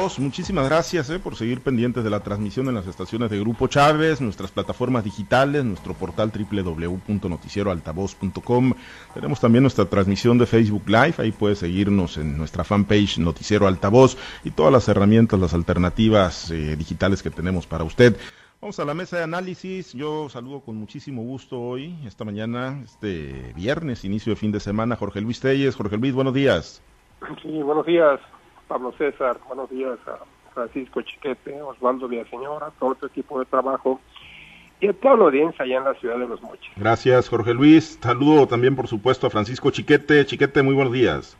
Muchísimas gracias eh, por seguir pendientes de la transmisión en las estaciones de Grupo Chávez, nuestras plataformas digitales, nuestro portal www.noticieroaltavoz.com. Tenemos también nuestra transmisión de Facebook Live, ahí puede seguirnos en nuestra fanpage Noticiero Altavoz y todas las herramientas, las alternativas eh, digitales que tenemos para usted. Vamos a la mesa de análisis. Yo saludo con muchísimo gusto hoy, esta mañana, este viernes, inicio de fin de semana, Jorge Luis Telles. Jorge Luis, buenos días. Sí, buenos días. Pablo César, buenos días a Francisco Chiquete, Osvaldo Villaseñor, a todo tu equipo de trabajo y a toda la audiencia allá en la ciudad de Los Mochis. Gracias, Jorge Luis. Saludo también, por supuesto, a Francisco Chiquete. Chiquete, muy buenos días.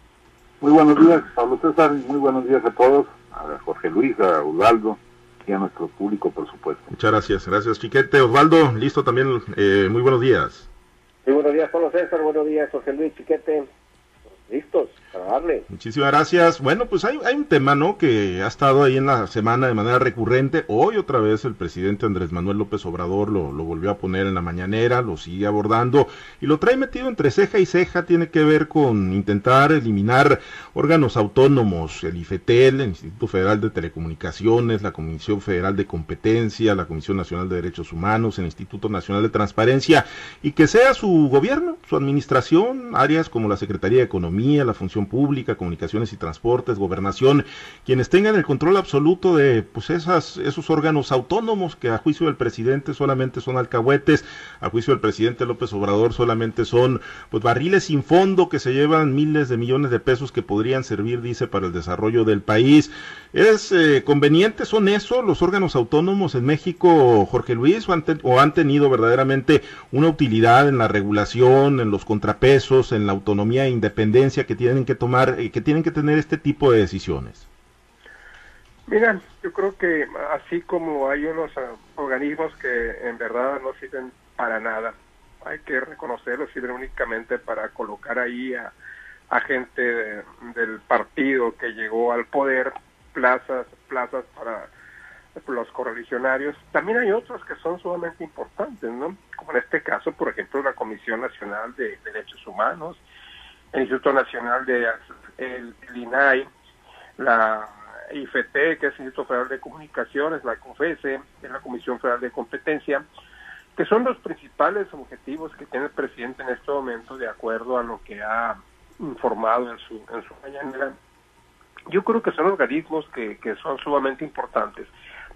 Muy buenos días, Pablo César, muy buenos días a todos, a Jorge Luis, a Osvaldo y a nuestro público, por supuesto. Muchas gracias, gracias, Chiquete. Osvaldo, listo también, eh, muy buenos días. Muy buenos días, Pablo César, buenos días, Jorge Luis, Chiquete listos Muchísimas gracias. Bueno, pues hay, hay un tema, ¿no? Que ha estado ahí en la semana de manera recurrente. Hoy otra vez el presidente Andrés Manuel López Obrador lo, lo volvió a poner en la mañanera, lo sigue abordando y lo trae metido entre ceja y ceja. Tiene que ver con intentar eliminar órganos autónomos, el IFETEL, el Instituto Federal de Telecomunicaciones, la Comisión Federal de Competencia, la Comisión Nacional de Derechos Humanos, el Instituto Nacional de Transparencia y que sea su gobierno, su administración, áreas como la Secretaría de Economía, la función pública, comunicaciones y transportes, gobernación, quienes tengan el control absoluto de pues esas, esos órganos autónomos que a juicio del presidente solamente son alcahuetes, a juicio del presidente López Obrador solamente son pues barriles sin fondo que se llevan miles de millones de pesos que podrían servir, dice, para el desarrollo del país. ¿Es eh, conveniente, son eso los órganos autónomos en México, Jorge Luis, o han, o han tenido verdaderamente una utilidad en la regulación, en los contrapesos, en la autonomía e independencia? que tienen que tomar, eh, que tienen que tener este tipo de decisiones? Mira, yo creo que así como hay unos ah, organismos que en verdad no sirven para nada, hay que reconocerlos, sirven únicamente para colocar ahí a, gente del partido que llegó al poder, plazas, plazas para los correligionarios. También hay otros que son sumamente importantes, ¿no? Como en este caso, por ejemplo, la Comisión Nacional de Derechos Humanos, el Instituto Nacional de el, INAI, la IFT, que es el Instituto Federal de Comunicaciones, la COFESE, es la Comisión Federal de Competencia, que son los principales objetivos que tiene el presidente en este momento de acuerdo a lo que ha informado en su, en su mañanera. Yo creo que son organismos que, que son sumamente importantes,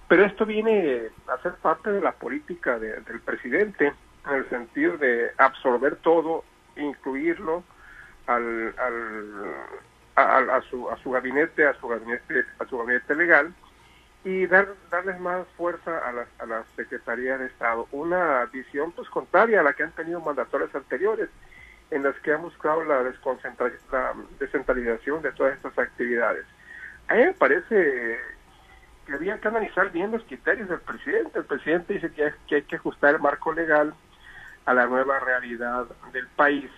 pero esto viene a ser parte de la política del presidente en el sentido de absorber todo, incluirlo, al, al, a, su, a su gabinete, a su gabinete, a su gabinete legal y dar, darles más fuerza a la, a la Secretaría de Estado. Una visión pues contraria a la que han tenido mandatorios anteriores, en las que han buscado la, la descentralización de todas estas actividades. A mí me parece que había que analizar bien los criterios del presidente. El presidente dice que hay que ajustar el marco legal a la nueva realidad del país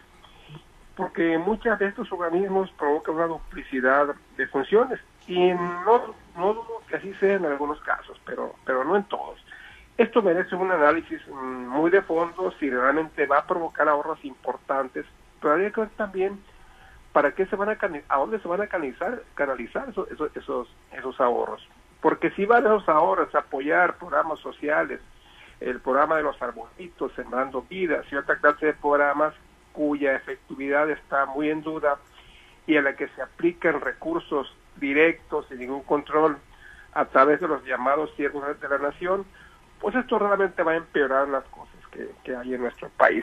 porque muchos de estos organismos provocan una duplicidad de funciones y no, no dudo que así sea en algunos casos, pero, pero no en todos. Esto merece un análisis mm, muy de fondo si realmente va a provocar ahorros importantes, pero habría que ver también para qué se van a a dónde se van a canalizar, canalizar esos, esos, esos ahorros. Porque si van esos ahorros a apoyar programas sociales, el programa de los arbolitos, sembrando vidas y otra clase de programas cuya efectividad está muy en duda y a la que se aplican recursos directos sin ningún control a través de los llamados siervos de la nación, pues esto realmente va a empeorar las cosas que, hay en nuestro país.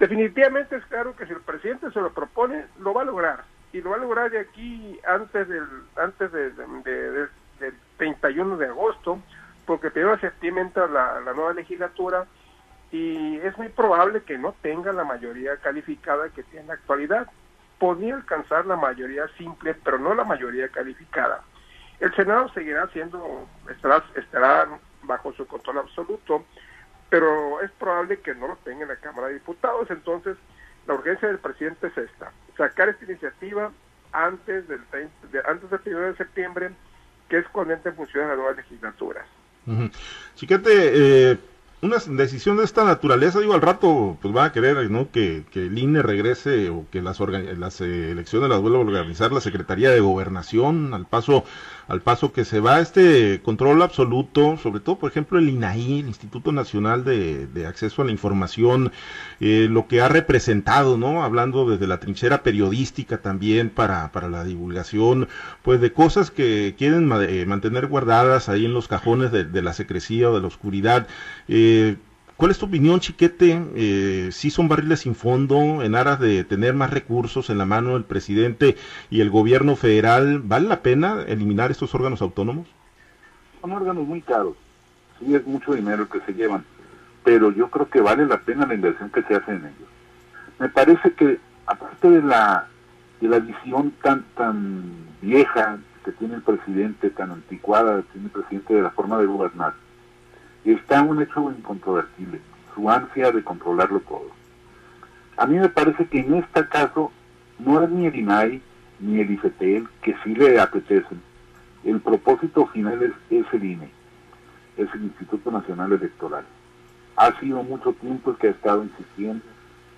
Definitivamente es claro que si el presidente se lo propone, lo va a lograr y lo va a lograr de aquí antes del antes de, del 31 de agosto, porque primero de septiembre entra la, la nueva legislatura y es muy probable que no tenga la mayoría calificada que tiene en la actualidad. Podría alcanzar la mayoría simple, pero no la mayoría calificada. El Senado seguirá siendo, estará, estará bajo su control absoluto, pero es probable que no lo tenga en la Cámara de Diputados. Entonces, la urgencia del presidente es esta, sacar esta iniciativa antes del, antes del 1 de septiembre, que es cuando entre en función de las nuevas legislaturas. Chiquete, eh, una decisión de esta naturaleza, digo, al rato pues van a querer ¿no? que, que el INE regrese o que las, eh, elecciones las vuelva a organizar la Secretaría de Gobernación, al paso al paso que se va este control absoluto, sobre todo, por ejemplo, el INAI, el Instituto Nacional de, Acceso a la Información, eh, lo que ha representado, ¿no? Hablando desde la trinchera periodística también para, para la divulgación, pues de cosas que quieren eh, mantener guardadas ahí en los cajones de, de la secrecía o de la oscuridad. Eh, ¿Cuál es tu opinión, Chiquete? Eh, si son barriles sin fondo en aras de tener más recursos en la mano del presidente y el gobierno federal, ¿vale la pena eliminar estos órganos autónomos? Son órganos muy caros, sí es mucho dinero el que se llevan, pero yo creo que vale la pena la inversión que se hace en ellos. Me parece que aparte de la de la visión tan tan vieja que tiene el presidente, tan anticuada que tiene el presidente de la forma de gobernar, está un hecho incontrovertible, su ansia de controlarlo todo. A mí me parece que en este caso no es ni el INAI ni el IFETEL que sí le apetecen. El propósito final es, el INE, es el Instituto Nacional Electoral. Ha sido mucho tiempo el que ha estado insistiendo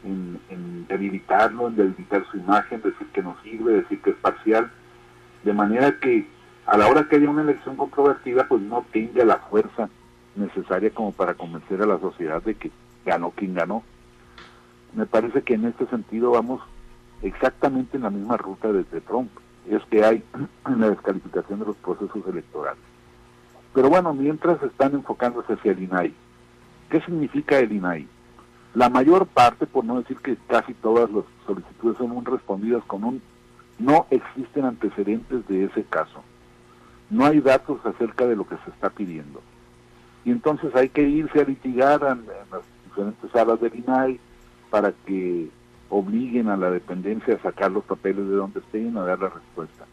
en, en debilitarlo, en debilitar su imagen, decir que no sirve, decir que es parcial, de manera que a la hora que haya una elección controvertida, pues no tenga la fuerza necesaria como para convencer a la sociedad de que ganó quien ganó. Me parece que en este sentido vamos exactamente en la misma ruta desde Trump, es que hay en la descalificación de los procesos electorales. Pero bueno, mientras están enfocándose hacia el INAI, ¿qué significa el INAI? La mayor parte, por no decir que casi todas las solicitudes son respondidas con un no existen antecedentes de ese caso. No hay datos acerca de lo que se está pidiendo y entonces hay que irse a litigar en, las diferentes salas del INAI para que obliguen a la dependencia a sacar los papeles de donde estén a dar la respuesta.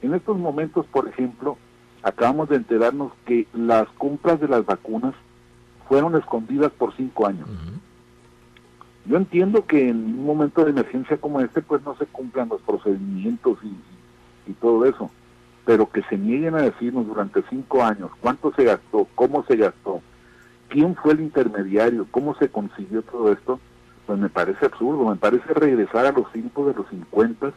En estos momentos, por ejemplo, acabamos de enterarnos que las compras de las vacunas fueron escondidas por cinco años. Yo entiendo que en un momento de emergencia como este, pues no se cumplan los procedimientos y todo eso pero que se nieguen a decirnos durante cinco años cuánto se gastó, cómo se gastó, quién fue el intermediario, cómo se consiguió todo esto, pues me parece absurdo, me parece regresar a los tiempos de los 50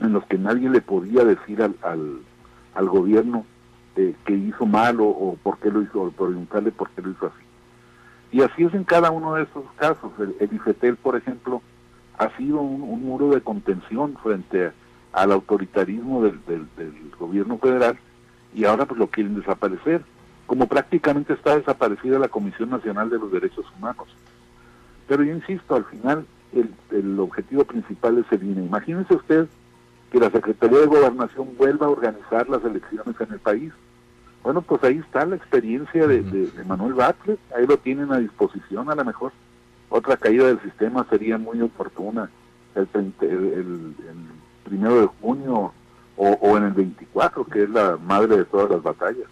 en los que nadie le podía decir al, al, gobierno eh, que hizo mal o, por qué lo hizo, o preguntarle por qué lo hizo así. Y así es en cada uno de esos casos. El, el IFETEL, por ejemplo, ha sido un, un muro de contención frente a al autoritarismo del, gobierno federal y ahora pues lo quieren desaparecer, como prácticamente está desaparecida la Comisión Nacional de los Derechos Humanos. Pero yo insisto, al final el, objetivo principal es el INE. Imagínense usted que la Secretaría de Gobernación vuelva a organizar las elecciones en el país. Bueno, pues ahí está la experiencia de, Manuel Bartlett, ahí lo tienen a disposición a lo mejor. Otra caída del sistema sería muy oportuna el, el primero de junio o, en el 24, que es la madre de todas las batallas.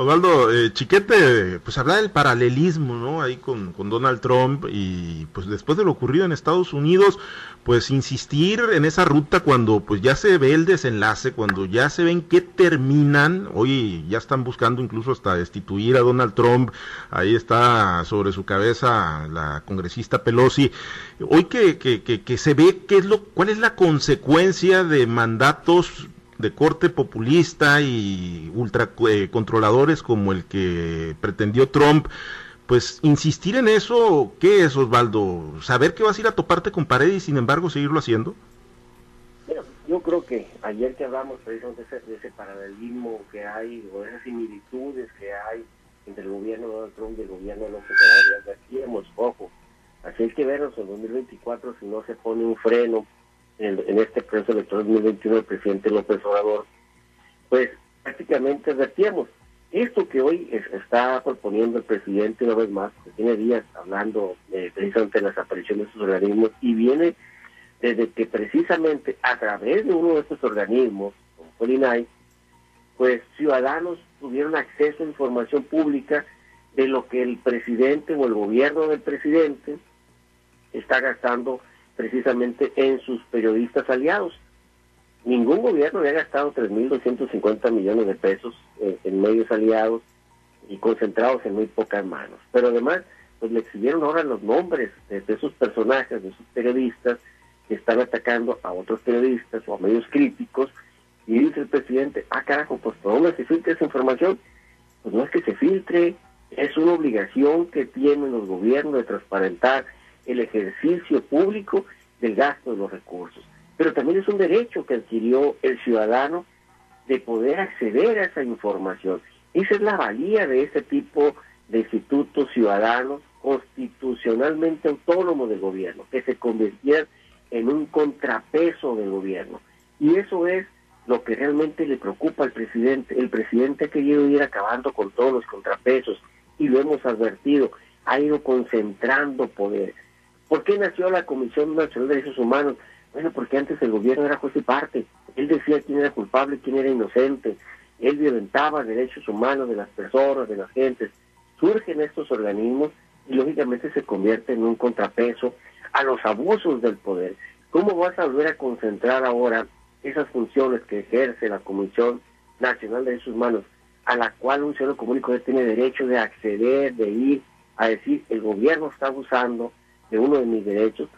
Osvaldo, eh, Chiquete, pues habla del paralelismo, ¿no? Ahí con, con, Donald Trump y pues después de lo ocurrido en Estados Unidos, pues insistir en esa ruta cuando pues ya se ve el desenlace, cuando ya se ven que terminan, hoy ya están buscando incluso hasta destituir a Donald Trump, ahí está sobre su cabeza la congresista Pelosi, hoy que, que, que, que se ve qué es lo, cuál es la consecuencia de mandatos de corte populista y ultra eh, controladores como el que pretendió Trump, pues insistir en eso, ¿qué es Osvaldo? ¿Saber que vas a ir a toparte con pared y sin embargo seguirlo haciendo? yo creo que ayer que hablamos precisamente de ese, paralelismo que hay, o esas similitudes que hay entre el gobierno de Donald Trump y el gobierno de López Obrador, hemos ojo. Así hay que vernos en 2024 si no se pone un freno en, este proceso electoral 2021 del presidente López Obrador, pues prácticamente advertíamos. Esto que hoy está proponiendo el presidente una vez más, que tiene días hablando eh, precisamente de las apariciones de estos organismos y viene desde que precisamente a través de uno de estos organismos, como Colinay, pues ciudadanos tuvieron acceso a información pública de lo que el presidente o el gobierno del presidente está gastando precisamente en sus periodistas aliados. Ningún gobierno había gastado 3.250 millones de pesos en, medios aliados, y concentrados en muy pocas manos. Pero además, pues le exhibieron ahora los nombres de, esos personajes, de esos periodistas que están atacando a otros periodistas o a medios críticos, y dice el presidente, ah carajo, pues ¿por dónde se filtra esa información? Pues no es que se filtre, es una obligación que tienen los gobiernos de transparentar el ejercicio público del gasto de los recursos. Pero también es un derecho que adquirió el ciudadano de poder acceder a esa información. Esa es la valía de ese tipo de institutos ciudadanos constitucionalmente autónomos del gobierno, que se convirtieran en un contrapeso del gobierno. Y eso es lo que realmente le preocupa al presidente. El presidente ha querido ir acabando con todos los contrapesos y lo hemos advertido, ha ido concentrando poder. ¿Por qué nació la Comisión Nacional de Derechos Humanos? Bueno, porque antes el gobierno era juez parte. Él decía quién era culpable, quién era inocente. Él violentaba derechos humanos de las personas, de las gentes. Surgen estos organismos y lógicamente se convierte en un contrapeso a los abusos del poder. ¿Cómo vas a volver a concentrar ahora esas funciones que ejerce la Comisión Nacional de Derechos Humanos, a la cual un ciudadano común tiene derecho de acceder, de ir a decir, el gobierno está abusando de uno de mis derechos,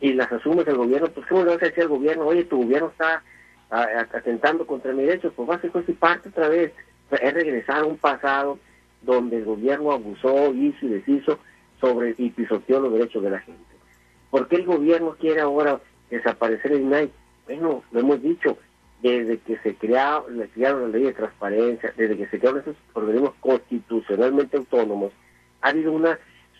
y las asumes el gobierno, pues ¿cómo le vas a decir al gobierno, oye, tu gobierno está atentando contra mis derechos? Pues va a ser pues, parte otra vez, es regresar a un pasado donde el gobierno abusó, hizo y deshizo sobre y pisoteó los derechos de la gente. ¿Por qué el gobierno quiere ahora desaparecer el INAI? Bueno, lo hemos dicho, desde que se crearon, crearon la ley de transparencia, desde que se crearon esos organismos constitucionalmente autónomos, ha habido una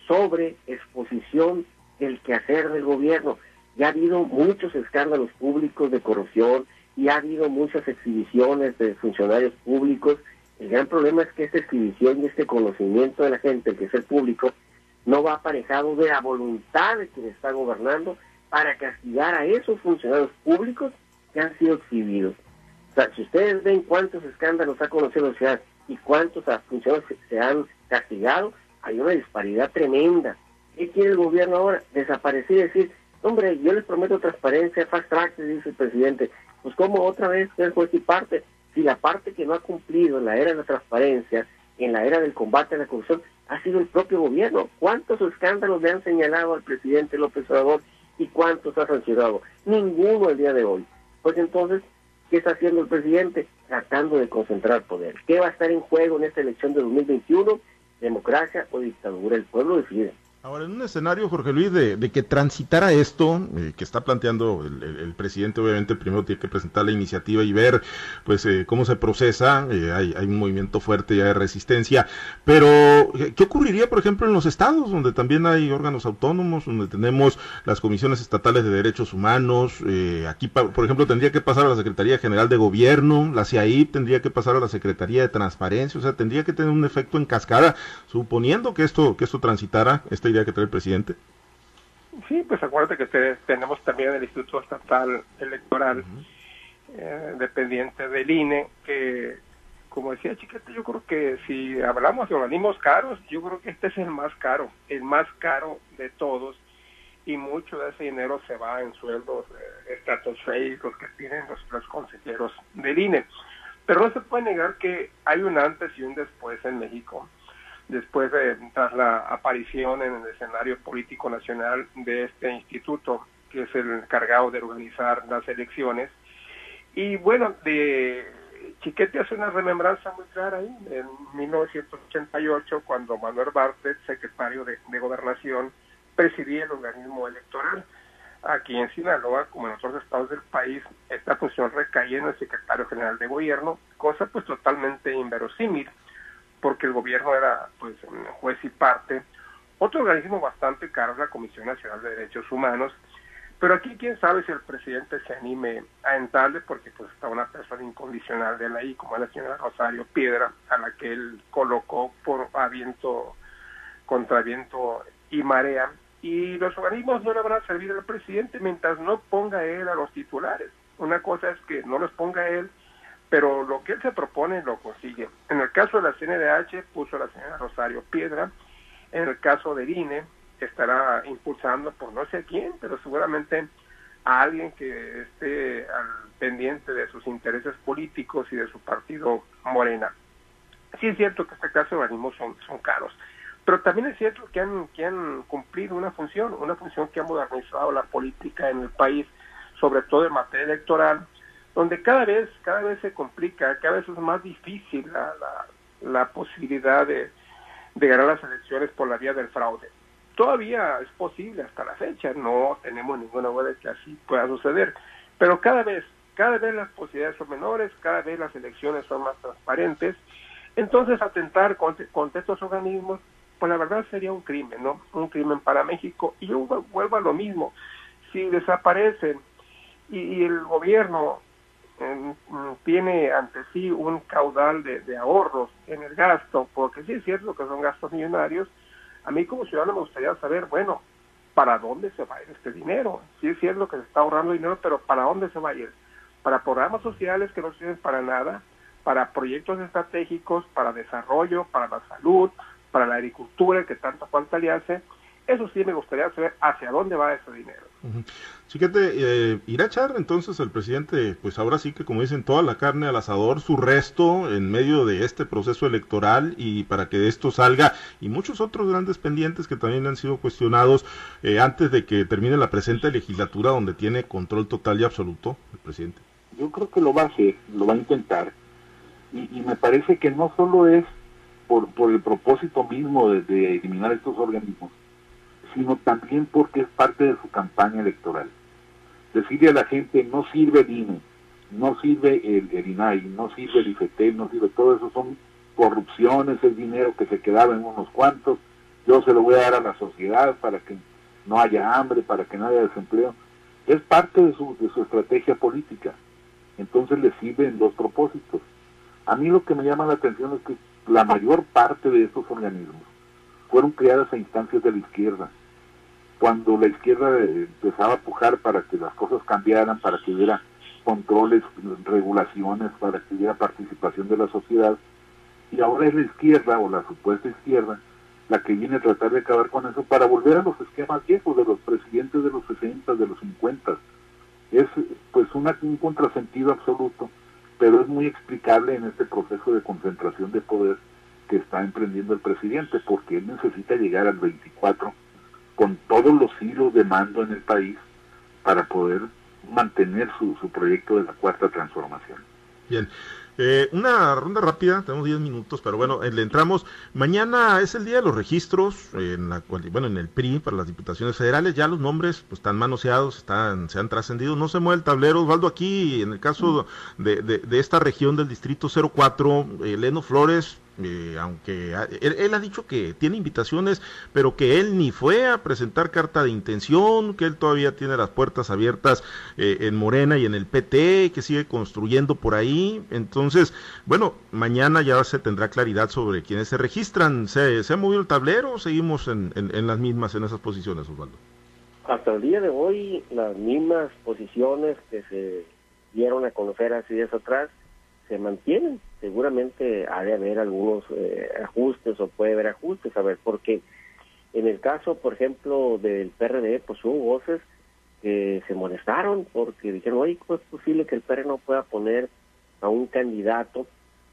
sobreexposición del quehacer del gobierno. Ya ha habido muchos escándalos públicos de corrupción y ha habido muchas exhibiciones de funcionarios públicos. El gran problema es que esta exhibición y este conocimiento de la gente, que es el público, no va aparejado de la voluntad de quien está gobernando para castigar a esos funcionarios públicos que han sido exhibidos. O sea, si ustedes ven cuántos escándalos ha conocido la sociedad y cuántos funcionarios se han castigado, hay una disparidad tremenda. ¿Qué quiere el gobierno ahora? Desaparecer y decir, hombre, yo les prometo transparencia, fast track, dice el presidente. Pues como otra vez es juez parte. Si la parte que no ha cumplido en la era de la transparencia, en la era del combate a la corrupción, ha sido el propio gobierno. ¿Cuántos escándalos le han señalado al presidente López Obrador ¿Y cuántos ha sancionado? Ninguno el día de hoy. Pues entonces, ¿qué está haciendo el presidente? Tratando de concentrar poder. ¿Qué va a estar en juego en esta elección de 2021? ¿Democracia o dictadura? El pueblo decide. Ahora, en un escenario, Jorge Luis, de, que transitara esto, eh, que está planteando el, presidente, obviamente primero tiene que presentar la iniciativa y ver pues eh, cómo se procesa, eh, hay, un movimiento fuerte ya de resistencia, pero ¿qué ocurriría, por ejemplo, en los estados, donde también hay órganos autónomos, donde tenemos las comisiones estatales de derechos humanos, aquí, por ejemplo, tendría que pasar a la Secretaría General de Gobierno, la CIAI tendría que pasar a la Secretaría de Transparencia, o sea, tendría que tener un efecto en cascada, suponiendo que esto, que esto transitara, este idea que trae el presidente? Sí, pues acuérdate que tenemos también el Instituto Estatal Electoral eh, dependiente del INE, que como decía Chiquete, yo creo que si hablamos de organismos caros, yo creo que este es el más caro, el más caro de todos, y mucho de ese dinero se va en sueldos eh, estratosféricos que tienen los, los consejeros del INE. Pero no se puede negar que hay un antes y un después en México después de tras la aparición en el escenario político nacional de este instituto que es el encargado de organizar las elecciones. Y bueno de Chiquete hace una remembranza muy clara ahí en 1988 cuando Manuel Bartlett secretario de, de gobernación presidía el organismo electoral. Aquí en Sinaloa, como en otros estados del país, esta función recaía en el secretario general de gobierno, cosa pues totalmente inverosímil porque el gobierno era pues juez y parte. Otro organismo bastante caro es la Comisión Nacional de Derechos Humanos, pero aquí quién sabe si el presidente se anime a entrarle porque pues está una persona incondicional de la I, como la señora Rosario Piedra, a la que él colocó por aviento, contra viento y marea. Y los organismos no le van a servir al presidente mientras no ponga él a los titulares. Una cosa es que no los ponga él pero lo que él se propone lo consigue. En el caso de la CNDH puso a la señora Rosario Piedra, en el caso del INE estará impulsando por no sé quién, pero seguramente a alguien que esté al pendiente de sus intereses políticos y de su partido Morena. Sí es cierto que este caso de organismos son, son caros, pero también es cierto que han, que han cumplido una función, una función que ha modernizado la política en el país, sobre todo en materia electoral, donde cada vez, cada vez se complica, cada vez es más difícil la, la, la posibilidad de, de ganar las elecciones por la vía del fraude. Todavía es posible hasta la fecha, no tenemos ninguna duda de que así pueda suceder, pero cada vez, cada vez las posibilidades son menores, cada vez las elecciones son más transparentes, entonces atentar contra, contra estos organismos, pues la verdad sería un crimen, ¿no? Un crimen para México. Y yo vuelvo a lo mismo, si desaparecen y, y el gobierno eh, tiene ante sí un caudal de, ahorros en el gasto, porque sí es cierto que son gastos millonarios, a mí como ciudadano me gustaría saber, bueno, ¿para dónde se va a ir este dinero? Sí es cierto que se está ahorrando dinero, pero ¿para dónde se va a ir? ¿Para programas sociales que no sirven para nada? ¿Para proyectos estratégicos, para desarrollo, para la salud, para la agricultura, que tanto falta le hace? Eso sí me gustaría saber hacia dónde va ese dinero. Uh -huh. Chiquete, eh, irá a echar entonces el presidente, pues ahora sí que como dicen, toda la carne al asador, su resto en medio de este proceso electoral y para que de esto salga y muchos otros grandes pendientes que también han sido cuestionados eh, antes de que termine la presente legislatura donde tiene control total y absoluto el presidente. Yo creo que lo va a hacer, lo va a intentar y, y me parece que no solo es por, por el propósito mismo de, de eliminar estos organismos, sino también porque es parte de su campaña electoral. Decirle a la gente, no sirve el INE, no sirve el, INAI, no sirve el IFETEL, no sirve todo eso, son corrupciones, es dinero que se quedaba en unos cuantos, yo se lo voy a dar a la sociedad para que no haya hambre, para que no haya desempleo. Es parte de su, de su estrategia política. Entonces le sirven dos propósitos. A mí lo que me llama la atención es que la mayor parte de estos organismos fueron creadas a instancias de la izquierda cuando la izquierda empezaba a pujar para que las cosas cambiaran, para que hubiera controles, regulaciones, para que hubiera participación de la sociedad, y ahora es la izquierda o la supuesta izquierda la que viene a tratar de acabar con eso para volver a los esquemas viejos de los presidentes de los 60, de los 50. Es pues una, un contrasentido absoluto, pero es muy explicable en este proceso de concentración de poder que está emprendiendo el presidente, porque él necesita llegar al 24 con todos los hilos de mando en el país para poder mantener su, su proyecto de la cuarta transformación. Bien, eh, una ronda rápida, tenemos 10 minutos, pero bueno, le entramos. Mañana es el día de los registros, en la, bueno, en el PRI para las diputaciones federales, ya los nombres pues, están manoseados, están, se han trascendido, no se mueve el tablero. Osvaldo, aquí en el caso de, de, esta región del distrito 04, eh, Leno Flores, eh, aunque él, él, ha dicho que tiene invitaciones, pero que él ni fue a presentar carta de intención, que él todavía tiene las puertas abiertas eh, en Morena y en el PT, que sigue construyendo por ahí. Entonces, bueno, mañana ya se tendrá claridad sobre quienes se registran. ¿Se, se ha movido el tablero o seguimos en, en, las mismas, en esas posiciones, Osvaldo? Hasta el día de hoy, las mismas posiciones que se dieron a conocer hace días atrás se mantienen. Seguramente ha de haber algunos eh, ajustes o puede haber ajustes, a ver, porque en el caso, por ejemplo, del PRD, pues hubo voces que se molestaron porque dijeron, oye, ¿cómo es posible que el PRD no pueda poner a un candidato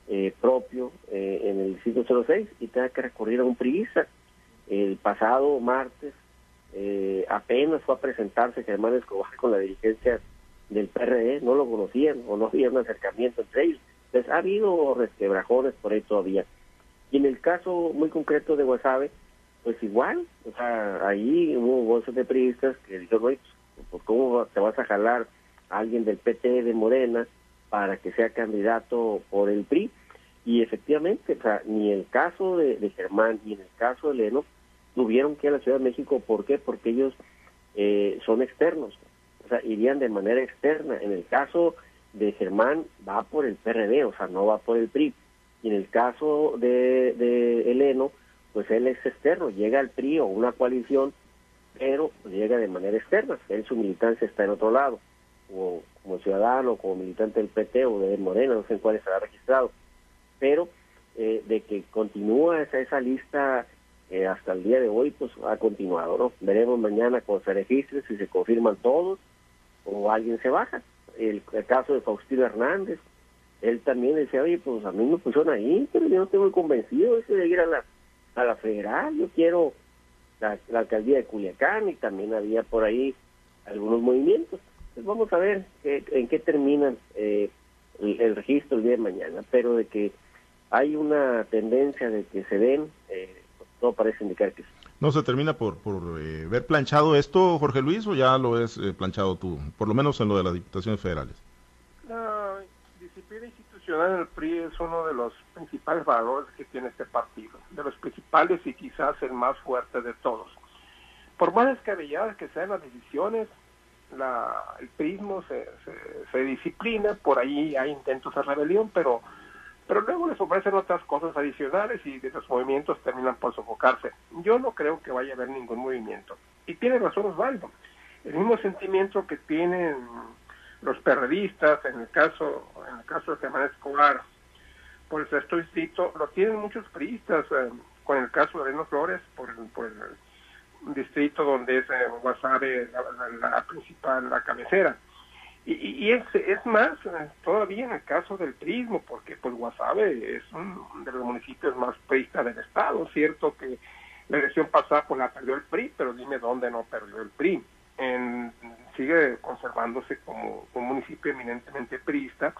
eh, propio eh, en el distrito 06 y tenga que recurrir a un priista? El pasado martes eh, apenas fue a presentarse Germán Escobar con la dirigencia del PRD, no lo conocían o no había un acercamiento entre ellos. Entonces ha habido resquebrajones por ahí todavía. Y en el caso muy concreto de Guasave, pues igual, o sea, ahí hubo voces de periodistas que dijeron, oye, pues ¿cómo te vas a jalar a alguien del PT de Morena para que sea candidato por el PRI? Y efectivamente, o sea, ni el caso de, Germán ni en el caso de Leno tuvieron que ir a la Ciudad de México. ¿Por qué? Porque ellos eh, son externos o sea, irían de manera externa. En el caso de Germán va por el PRD, o sea, no va por el PRI. Y en el caso de, de Eleno, pues él es externo, llega al PRI o una coalición, pero llega de manera externa. Él su militancia está en otro lado, o como ciudadano, como militante del PT o de Morena, no sé en cuál estará registrado. Pero eh, de que continúa esa, esa lista eh, hasta el día de hoy, pues ha continuado, ¿no? Veremos mañana cuando se registren si se confirman todos o alguien se baja. El, el caso de Faustino Hernández, él también decía, oye, pues a mí me funciona ahí, pero yo no estoy muy convencido de ir a la, a la federal, yo quiero la, alcaldía de Culiacán y también había por ahí algunos movimientos. Pues vamos a ver en qué terminan eh, el, registro el día de mañana, pero de que hay una tendencia de que se den, eh, pues todo parece indicar que sí. ¿No se termina por, por eh, ver planchado esto, Jorge Luis, o ya lo ves planchado tú, por lo menos en lo de las diputaciones federales? La disciplina institucional del PRI es uno de los principales valores que tiene este partido, de los principales y quizás el más fuerte de todos. Por más descabelladas que sean las decisiones, la, el prismo se, se, disciplina, por ahí hay intentos de rebelión, pero, pero luego les ofrecen otras cosas adicionales y de los movimientos terminan por sofocarse. Yo no creo que vaya a haber ningún movimiento. Y tiene razón Osvaldo. El mismo sentimiento que tienen los periodistas, en el caso, en el caso de Semana Escobar, por el sexto distrito, lo tienen muchos priistas, eh, con el caso de Eleno Flores, por, por el distrito donde es eh, Guasave la, principal, la cabecera. Y, y es, es más todavía en el caso del prismo, porque pues Guasave es uno de los municipios más priistas del estado, cierto que la elección pasada pues la perdió el PRI, pero dime dónde no perdió el PRI. En, sigue conservándose como un municipio eminentemente priista.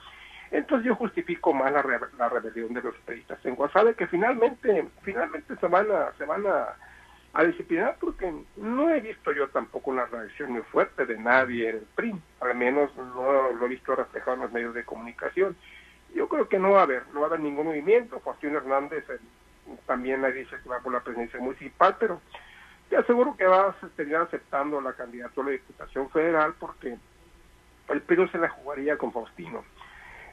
Entonces yo justifico más la, la rebelión de los priistas en Guasave, que finalmente, finalmente se van a, se van a a disciplinar porque no he visto yo tampoco una reacción muy fuerte de nadie en el PRI, al menos no lo he visto reflejado en los medios de comunicación. Yo creo que no va a haber, no va a haber ningún movimiento. Faustino Hernández también le dice que va por la presidencia municipal, pero te aseguro que va a seguir aceptando la candidatura a la Diputación Federal porque el PRI se la jugaría con Faustino.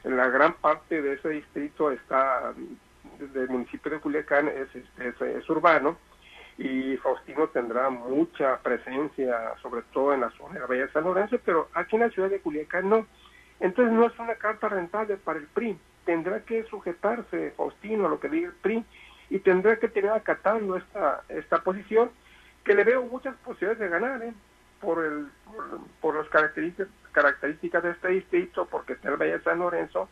La gran parte de ese distrito está, del municipio de Culiacán, es, es, es urbano, y Faustino tendrá mucha presencia, sobre todo en la zona de Bahía de San Lorenzo, pero aquí en la ciudad de Culiacán no. Entonces no es una carta rentable para el PRI. Tendrá que sujetarse Faustino a lo que diga el PRI y tendrá que tener acatando esta, esta posición que le veo muchas posibilidades de ganar ¿eh? por, el, por, las características, características de este distrito, porque está el Valle de San Lorenzo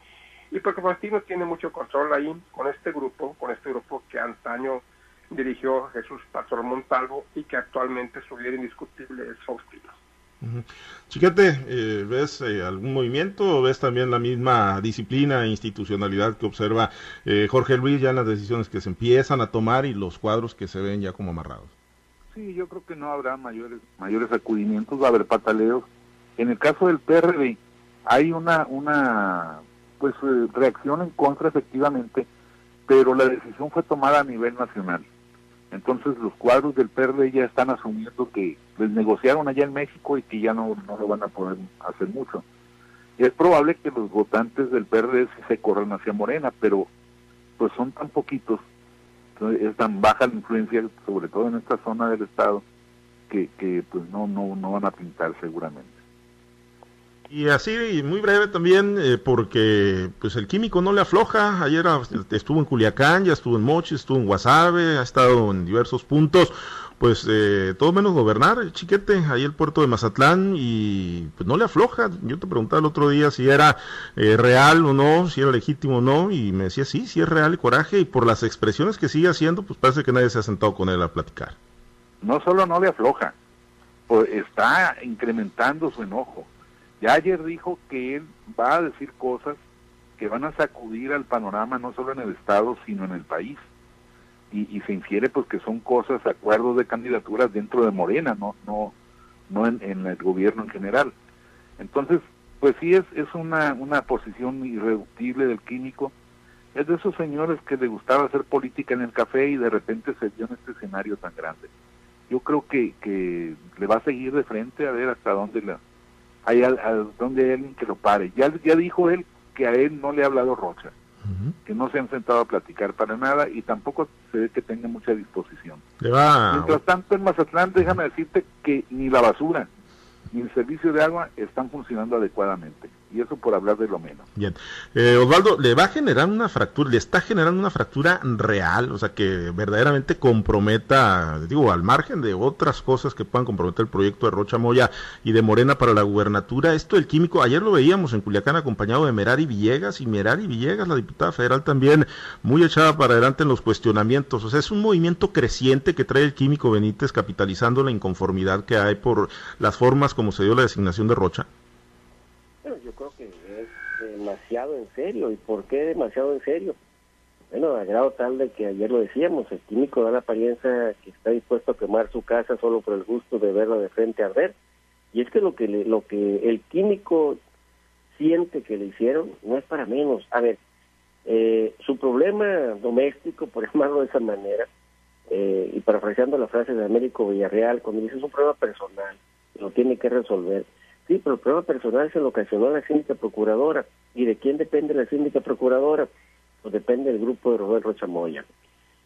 y porque Faustino tiene mucho control ahí con este grupo, con este grupo que antaño dirigió Jesús Pastor Montalvo y que actualmente su líder indiscutible es Faustino. Chiquete, eh, ¿ves eh, algún movimiento o ves también la misma disciplina e institucionalidad que observa eh, Jorge Luis ya en las decisiones que se empiezan a tomar y los cuadros que se ven ya como amarrados? Sí, yo creo que no habrá mayores mayores acudimientos, va a haber pataleos. En el caso del PRD hay una una pues reacción en contra efectivamente, pero la decisión fue tomada a nivel nacional. Entonces los cuadros del PRD ya están asumiendo que les negociaron allá en México y que ya no, no lo van a poder hacer mucho. Y es probable que los votantes del PRD se corran hacia Morena, pero pues son tan poquitos, es tan baja la influencia, sobre todo en esta zona del estado, que, que pues no, no, no van a pintar seguramente. Y así, muy breve también, eh, porque pues el químico no le afloja. Ayer estuvo en Culiacán, ya estuvo en Mochi, estuvo en Guasave, ha estado en diversos puntos. Pues eh, todo menos gobernar, chiquete, ahí el puerto de Mazatlán, y pues no le afloja. Yo te preguntaba el otro día si era eh, real o no, si era legítimo o no, y me decía sí, sí es real el coraje, y por las expresiones que sigue haciendo, pues parece que nadie se ha sentado con él a platicar. No solo no le afloja, pues está incrementando su enojo ya ayer dijo que él va a decir cosas que van a sacudir al panorama no solo en el Estado, sino en el país. Y, se infiere pues que son cosas, acuerdos de candidaturas dentro de Morena, no, no, no en, el gobierno en general. Entonces, pues sí es, es una, una posición irreductible del químico. Es de esos señores que le gustaba hacer política en el café y de repente se vio en este escenario tan grande. Yo creo que, que le va a seguir de frente a ver hasta dónde la, hay donde hay alguien que lo pare. Ya, ya dijo él que a él no le ha hablado Rocha, que no se han sentado a platicar para nada y tampoco se ve que tenga mucha disposición. Mientras tanto en Mazatlán, déjame decirte que ni la basura ni el servicio de agua están funcionando adecuadamente. Y eso por hablar de lo menos. Bien, eh, Osvaldo, ¿le va a generar una fractura, le está generando una fractura real, o sea, que verdaderamente comprometa, digo, al margen de otras cosas que puedan comprometer el proyecto de Rocha Moya y de Morena para la gubernatura, esto del químico, ayer lo veíamos en Culiacán acompañado de Merari Villegas, y Merari Villegas, la diputada federal también, muy echada para adelante en los cuestionamientos, o sea, es un movimiento creciente que trae el químico Benítez capitalizando la inconformidad que hay por las formas como se dio la designación de Rocha yo creo que es demasiado en serio. ¿Y por qué demasiado en serio? Bueno, a grado tal de que ayer lo decíamos, el químico da la apariencia que está dispuesto a quemar su casa solo por el gusto de verla de frente a ver Y es que lo que lo que el químico siente que le hicieron no es para menos. A ver, eh, su problema doméstico, por llamarlo de esa manera, eh, y parafraseando la frase de Américo Villarreal, cuando dice es un problema personal, lo tiene que resolver Sí, pero problema personal se lo ocasionó la síndica procuradora. ¿Y de quién depende la síndica procuradora? Pues depende del grupo de Roberto Rochamoya.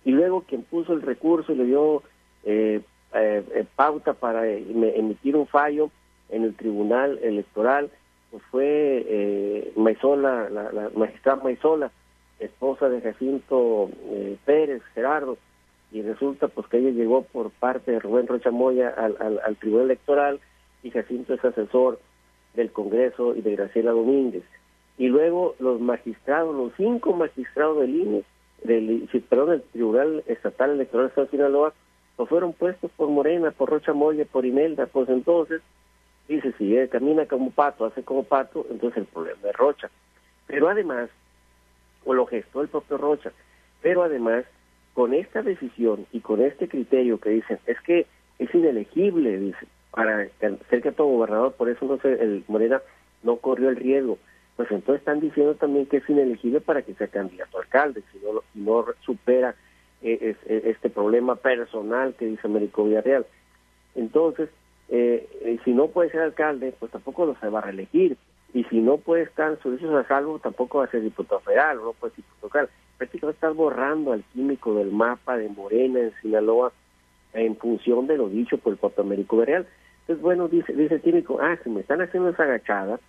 Y luego quien puso el recurso y le dio eh, eh, eh, pauta para emitir un fallo en el tribunal electoral, pues fue Maisola, la, magistrada Maisola, esposa de Jacinto Pérez, Gerardo, y resulta pues que ella llegó por parte de Rubén Rochamoya al tribunal electoral y Jacinto es asesor del Congreso y de Graciela Domínguez. Y luego los magistrados, los cinco magistrados del INE, del, perdón, Tribunal Estatal Electoral de Sinaloa, pues fueron puestos por Morena, por Rocha Moya, por Imelda, pues entonces, dice, si él camina como pato, hace como pato, entonces el problema es Rocha. Pero además, o lo gestó el propio Rocha, pero además, con esta decisión y con este criterio que dicen, es que es inelegible, dice, para ser candidato gobernador, por eso no se, el Morena no corrió el riesgo. Pues entonces están diciendo también que es inelegible para que sea candidato a alcalde, si no, no supera eh, eh, este problema personal que dice Américo Villarreal. Entonces, eh, si no puede ser alcalde, pues tampoco lo se va a reelegir. Y si no puede estar en servicios a salvo, tampoco va a ser diputado federal, no puede ser diputado local. Prácticamente estar borrando al químico del mapa de Morena en Sinaloa en función de lo dicho por el propio Américo Villarreal. Entonces, bueno, dice, dice químico, ah, si me están haciendo esa agachada,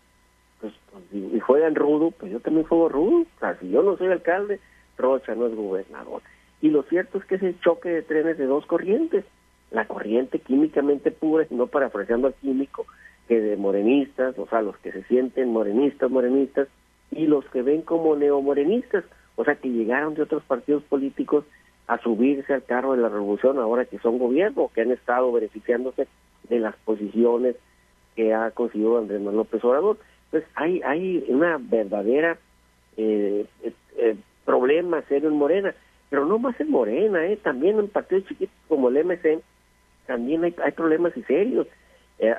pues, pues y, juegan rudo, pues yo también juego rudo. O sea, si yo no soy alcalde, Rocha no es gobernador. Y lo cierto es que es el choque de trenes de dos corrientes. La corriente químicamente pura, y no parafraseando al químico, que de morenistas, o sea, los que se sienten morenistas, morenistas, y los que ven como neomorenistas, o sea, que llegaron de otros partidos políticos a subirse al carro de la revolución ahora que son gobierno, que han estado beneficiándose de las posiciones que ha conseguido Andrés Manuel López Obrador. Entonces hay, hay una verdadera eh, eh, eh, problema serio en Morena, pero no más en Morena, eh, también en partidos chiquitos como el MC, también hay, hay problemas y serios.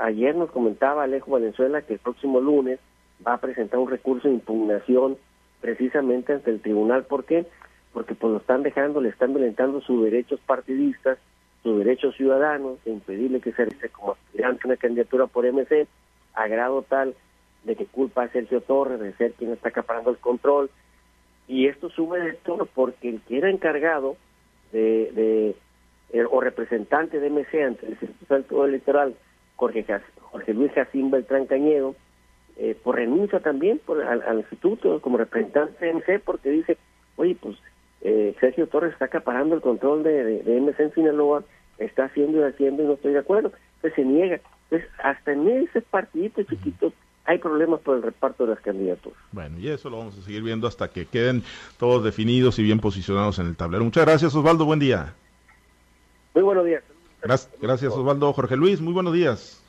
ayer nos comentaba Alejo Valenzuela que el próximo lunes va a presentar un recurso de impugnación precisamente ante el tribunal. ¿Por qué? Porque pues lo están dejando, le están violentando sus derechos partidistas sus derechos ciudadanos de impedirle que se realice como aspirante una candidatura por MC, a grado tal de que culpa a Sergio Torres de ser quien está acaparando el control. Y esto sube de todo porque el que era encargado de, de eh, o representante de MC ante el Instituto Electoral, Jorge, Jorge Luis Jacín Beltrán Cañedo, eh, por renuncia también por, al, instituto como representante de MC porque dice, oye, pues eh, Sergio Torres está acaparando el control de, de, MC en Sinaloa, está haciendo y haciendo y no estoy de acuerdo, entonces se niega. Entonces, hasta en ese partidito chiquito hay problemas por el reparto de las candidaturas. Bueno, y eso lo vamos a seguir viendo hasta que queden todos definidos y bien posicionados en el tablero. Muchas gracias, Osvaldo, buen día. Muy buenos días. Gracias, Osvaldo. Jorge Luis, muy buenos días.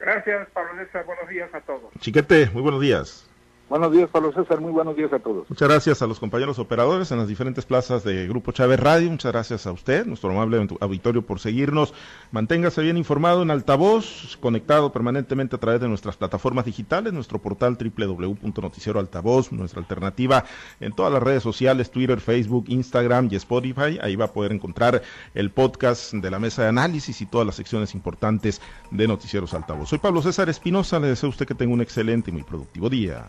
Gracias, Pablo César, buenos días a todos. Chiquete, muy buenos días. Buenos días, Pablo César. Muy buenos días a todos. Muchas gracias a los compañeros operadores en las diferentes plazas de Grupo Chávez Radio. Muchas gracias a usted, nuestro amable auditorio, por seguirnos. Manténgase bien informado en altavoz, conectado permanentemente a través de nuestras plataformas digitales, nuestro portal www.noticieroaltavoz, nuestra alternativa en todas las redes sociales, Twitter, Facebook, Instagram y Spotify. Ahí va a poder encontrar el podcast de la mesa de análisis y todas las secciones importantes de Noticieros Altavoz. Soy Pablo César Espinosa. Le deseo a usted que tenga un excelente y muy productivo día.